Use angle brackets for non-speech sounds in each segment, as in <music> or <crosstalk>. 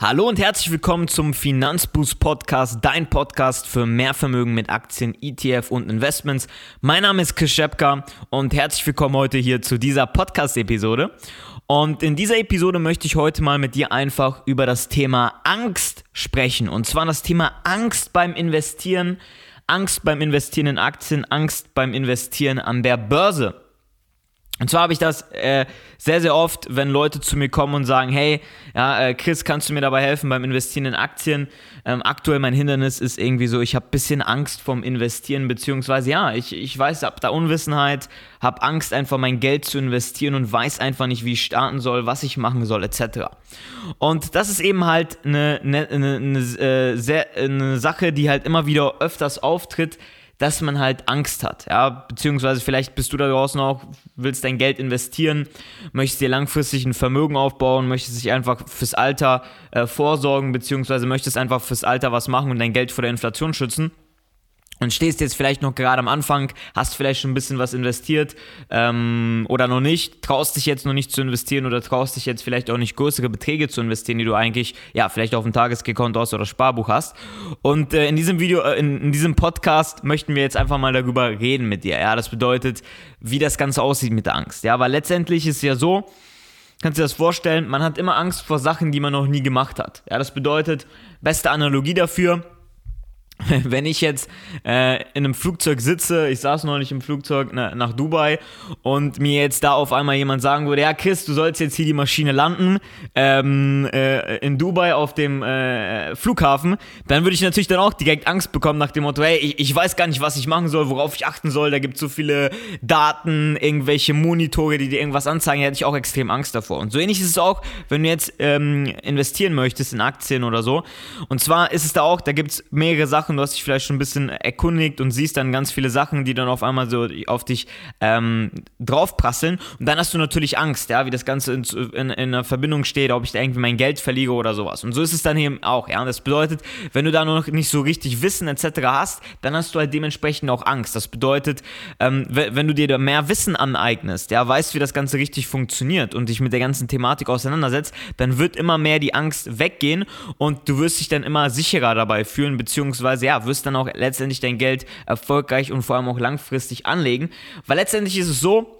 Hallo und herzlich willkommen zum Finanzboost Podcast, dein Podcast für mehr Vermögen mit Aktien, ETF und Investments. Mein Name ist Chris Schepka und herzlich willkommen heute hier zu dieser Podcast-Episode. Und in dieser Episode möchte ich heute mal mit dir einfach über das Thema Angst sprechen. Und zwar das Thema Angst beim Investieren, Angst beim Investieren in Aktien, Angst beim Investieren an der Börse. Und zwar habe ich das äh, sehr, sehr oft, wenn Leute zu mir kommen und sagen, hey, ja, äh, Chris, kannst du mir dabei helfen beim Investieren in Aktien? Ähm, aktuell mein Hindernis ist irgendwie so, ich habe ein bisschen Angst vom Investieren, beziehungsweise ja, ich, ich weiß, ab da Unwissenheit, habe Angst einfach mein Geld zu investieren und weiß einfach nicht, wie ich starten soll, was ich machen soll, etc. Und das ist eben halt eine, eine, eine, eine, äh, sehr, eine Sache, die halt immer wieder öfters auftritt, dass man halt Angst hat. Ja, beziehungsweise vielleicht bist du da draußen auch, willst dein Geld investieren, möchtest dir langfristig ein Vermögen aufbauen, möchtest dich einfach fürs Alter äh, vorsorgen, beziehungsweise möchtest einfach fürs Alter was machen und dein Geld vor der Inflation schützen und stehst jetzt vielleicht noch gerade am Anfang, hast vielleicht schon ein bisschen was investiert ähm, oder noch nicht, traust dich jetzt noch nicht zu investieren oder traust dich jetzt vielleicht auch nicht größere Beträge zu investieren, die du eigentlich ja vielleicht auf dem Tagesgekonto hast oder Sparbuch hast. Und äh, in diesem Video, äh, in, in, diesem Podcast möchten wir jetzt einfach mal darüber reden mit dir. Ja, das bedeutet, wie das Ganze aussieht mit der Angst. Ja, weil letztendlich ist ja so, kannst du dir das vorstellen, man hat immer Angst vor Sachen, die man noch nie gemacht hat. Ja, das bedeutet, beste Analogie dafür <laughs> wenn ich jetzt äh, in einem Flugzeug sitze, ich saß neulich im Flugzeug na, nach Dubai und mir jetzt da auf einmal jemand sagen würde, ja Chris, du sollst jetzt hier die Maschine landen ähm, äh, in Dubai auf dem äh, Flughafen, dann würde ich natürlich dann auch direkt Angst bekommen nach dem Motto, hey, ich, ich weiß gar nicht, was ich machen soll, worauf ich achten soll, da gibt es so viele Daten, irgendwelche Monitore, die dir irgendwas anzeigen, da hätte ich auch extrem Angst davor. Und so ähnlich ist es auch, wenn du jetzt ähm, investieren möchtest in Aktien oder so. Und zwar ist es da auch, da gibt es mehrere Sachen, Sachen, du hast dich vielleicht schon ein bisschen erkundigt und siehst dann ganz viele Sachen, die dann auf einmal so auf dich ähm, draufprasseln. Und dann hast du natürlich Angst, ja, wie das Ganze in, in, in einer Verbindung steht, ob ich da irgendwie mein Geld verliere oder sowas. Und so ist es dann eben auch, ja. Und das bedeutet, wenn du da noch nicht so richtig Wissen etc. hast, dann hast du halt dementsprechend auch Angst. Das bedeutet, ähm, wenn du dir da mehr Wissen aneignest, ja, weißt, wie das Ganze richtig funktioniert und dich mit der ganzen Thematik auseinandersetzt, dann wird immer mehr die Angst weggehen und du wirst dich dann immer sicherer dabei fühlen, beziehungsweise beziehungsweise ja, wirst dann auch letztendlich dein Geld erfolgreich und vor allem auch langfristig anlegen. Weil letztendlich ist es so,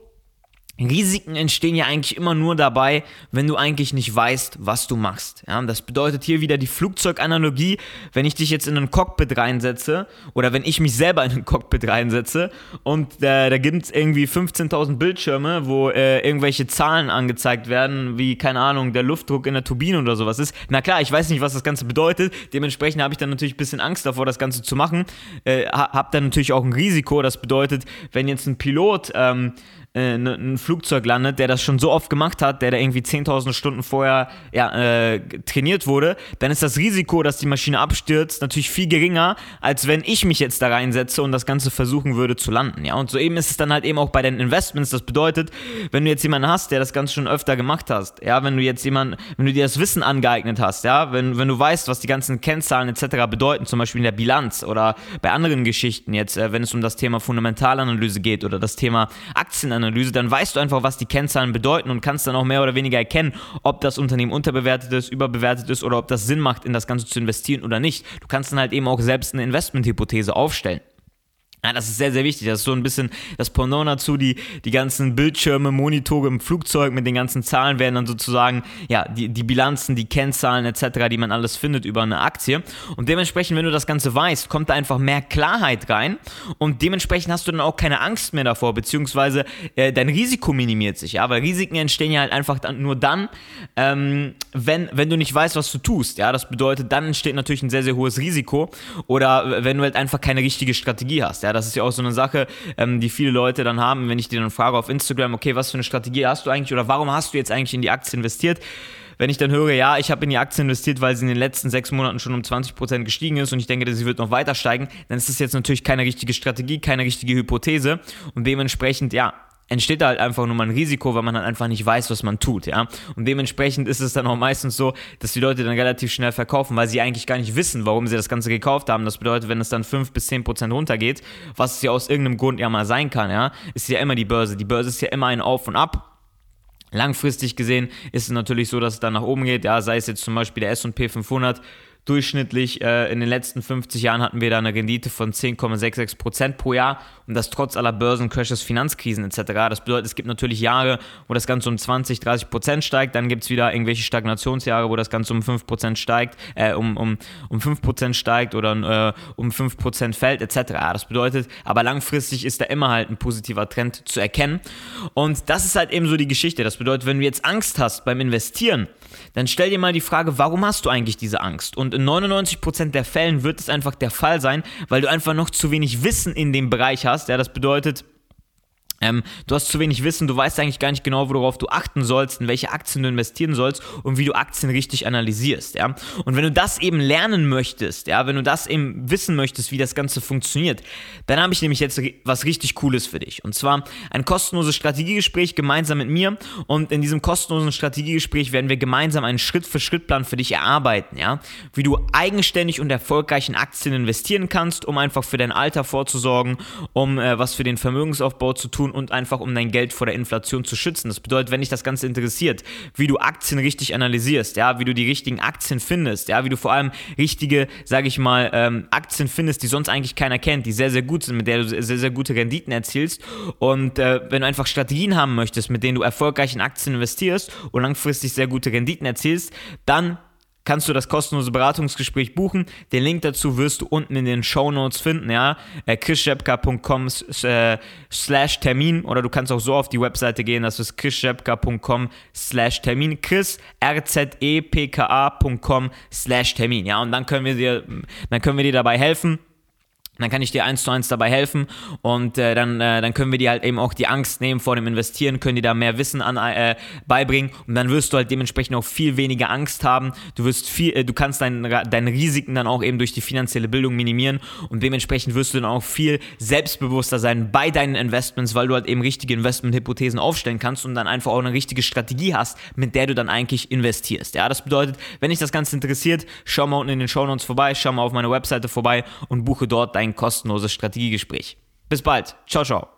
Risiken entstehen ja eigentlich immer nur dabei, wenn du eigentlich nicht weißt, was du machst. Ja, das bedeutet hier wieder die Flugzeuganalogie. Wenn ich dich jetzt in ein Cockpit reinsetze oder wenn ich mich selber in ein Cockpit reinsetze und äh, da gibt es irgendwie 15.000 Bildschirme, wo äh, irgendwelche Zahlen angezeigt werden, wie, keine Ahnung, der Luftdruck in der Turbine oder sowas ist. Na klar, ich weiß nicht, was das Ganze bedeutet. Dementsprechend habe ich dann natürlich ein bisschen Angst davor, das Ganze zu machen. Äh, habe dann natürlich auch ein Risiko. Das bedeutet, wenn jetzt ein Pilot ähm, äh, ein Flugzeug landet, der das schon so oft gemacht hat, der da irgendwie 10.000 Stunden vorher ja, äh, trainiert wurde, dann ist das Risiko, dass die Maschine abstürzt, natürlich viel geringer, als wenn ich mich jetzt da reinsetze und das Ganze versuchen würde zu landen. Ja? Und so eben ist es dann halt eben auch bei den Investments. Das bedeutet, wenn du jetzt jemanden hast, der das Ganze schon öfter gemacht hast, ja, wenn du jetzt jemanden, wenn du dir das Wissen angeeignet hast, ja, wenn, wenn du weißt, was die ganzen Kennzahlen etc. bedeuten, zum Beispiel in der Bilanz oder bei anderen Geschichten jetzt, äh, wenn es um das Thema Fundamentalanalyse geht oder das Thema Aktienanalyse, Analyse, dann weißt du einfach, was die Kennzahlen bedeuten und kannst dann auch mehr oder weniger erkennen, ob das Unternehmen unterbewertet ist, überbewertet ist oder ob das Sinn macht, in das Ganze zu investieren oder nicht. Du kannst dann halt eben auch selbst eine Investmenthypothese aufstellen. Ja, das ist sehr, sehr wichtig. Das ist so ein bisschen das Pendant dazu. Die, die ganzen Bildschirme, Monitore im Flugzeug mit den ganzen Zahlen werden dann sozusagen, ja, die, die Bilanzen, die Kennzahlen etc., die man alles findet über eine Aktie. Und dementsprechend, wenn du das Ganze weißt, kommt da einfach mehr Klarheit rein und dementsprechend hast du dann auch keine Angst mehr davor, beziehungsweise äh, dein Risiko minimiert sich. Ja, weil Risiken entstehen ja halt einfach dann, nur dann, ähm, wenn, wenn du nicht weißt, was du tust. Ja, das bedeutet, dann entsteht natürlich ein sehr, sehr hohes Risiko oder wenn du halt einfach keine richtige Strategie hast. Ja, ja, das ist ja auch so eine Sache, ähm, die viele Leute dann haben, wenn ich dir dann frage auf Instagram, okay, was für eine Strategie hast du eigentlich oder warum hast du jetzt eigentlich in die Aktie investiert? Wenn ich dann höre, ja, ich habe in die Aktie investiert, weil sie in den letzten sechs Monaten schon um 20% gestiegen ist und ich denke, sie wird noch weiter steigen, dann ist das jetzt natürlich keine richtige Strategie, keine richtige Hypothese und dementsprechend, ja, entsteht da halt einfach nur mal ein Risiko, weil man dann einfach nicht weiß, was man tut, ja. Und dementsprechend ist es dann auch meistens so, dass die Leute dann relativ schnell verkaufen, weil sie eigentlich gar nicht wissen, warum sie das Ganze gekauft haben. Das bedeutet, wenn es dann 5 bis 10 Prozent runtergeht, was es ja aus irgendeinem Grund ja mal sein kann, ja, ist ja immer die Börse. Die Börse ist ja immer ein Auf und Ab. Langfristig gesehen ist es natürlich so, dass es dann nach oben geht. Ja, sei es jetzt zum Beispiel der SP 500 Durchschnittlich äh, in den letzten 50 Jahren hatten wir da eine Rendite von 10,66 Prozent pro Jahr und das trotz aller Börsencrashes, Finanzkrisen etc. Das bedeutet, es gibt natürlich Jahre, wo das Ganze um 20, 30 Prozent steigt, dann gibt es wieder irgendwelche Stagnationsjahre, wo das Ganze um 5 Prozent steigt, äh, um, um, um 5 Prozent steigt oder äh, um 5 Prozent fällt etc. Das bedeutet, aber langfristig ist da immer halt ein positiver Trend zu erkennen und das ist halt eben so die Geschichte. Das bedeutet, wenn du jetzt Angst hast beim Investieren, dann stell dir mal die Frage, warum hast du eigentlich diese Angst? Und in 99% der Fällen wird es einfach der Fall sein, weil du einfach noch zu wenig Wissen in dem Bereich hast. Ja, das bedeutet, ähm, du hast zu wenig Wissen, du weißt eigentlich gar nicht genau, worauf du achten sollst, in welche Aktien du investieren sollst und wie du Aktien richtig analysierst, ja. Und wenn du das eben lernen möchtest, ja, wenn du das eben wissen möchtest, wie das Ganze funktioniert, dann habe ich nämlich jetzt was richtig Cooles für dich. Und zwar ein kostenloses Strategiegespräch gemeinsam mit mir. Und in diesem kostenlosen Strategiegespräch werden wir gemeinsam einen Schritt-für-Schritt-Plan für dich erarbeiten, ja. Wie du eigenständig und erfolgreich in Aktien investieren kannst, um einfach für dein Alter vorzusorgen, um äh, was für den Vermögensaufbau zu tun tun und einfach um dein Geld vor der Inflation zu schützen. Das bedeutet, wenn dich das Ganze interessiert, wie du Aktien richtig analysierst, ja, wie du die richtigen Aktien findest, ja, wie du vor allem richtige, sage ich mal, ähm, Aktien findest, die sonst eigentlich keiner kennt, die sehr, sehr gut sind, mit der du sehr, sehr gute Renditen erzielst. Und äh, wenn du einfach Strategien haben möchtest, mit denen du erfolgreich in Aktien investierst und langfristig sehr gute Renditen erzielst, dann kannst du das kostenlose Beratungsgespräch buchen. Den Link dazu wirst du unten in den Show Notes finden, ja, äh, äh, slash Termin oder du kannst auch so auf die Webseite gehen, das ist chrisschepka.com slash Termin, chris, rzepka.com slash Termin, ja, und dann können wir dir, dann können wir dir dabei helfen, dann kann ich dir eins zu eins dabei helfen und äh, dann, äh, dann können wir dir halt eben auch die Angst nehmen vor dem Investieren, können dir da mehr Wissen an, äh, beibringen und dann wirst du halt dementsprechend auch viel weniger Angst haben. Du wirst viel, äh, du kannst dein, deine Risiken dann auch eben durch die finanzielle Bildung minimieren und dementsprechend wirst du dann auch viel selbstbewusster sein bei deinen Investments, weil du halt eben richtige Investmenthypothesen aufstellen kannst und dann einfach auch eine richtige Strategie hast, mit der du dann eigentlich investierst. Ja, das bedeutet, wenn dich das Ganze interessiert, schau mal unten in den Show Notes vorbei, schau mal auf meine Webseite vorbei und buche dort dein ein kostenloses Strategiegespräch. Bis bald. Ciao, ciao.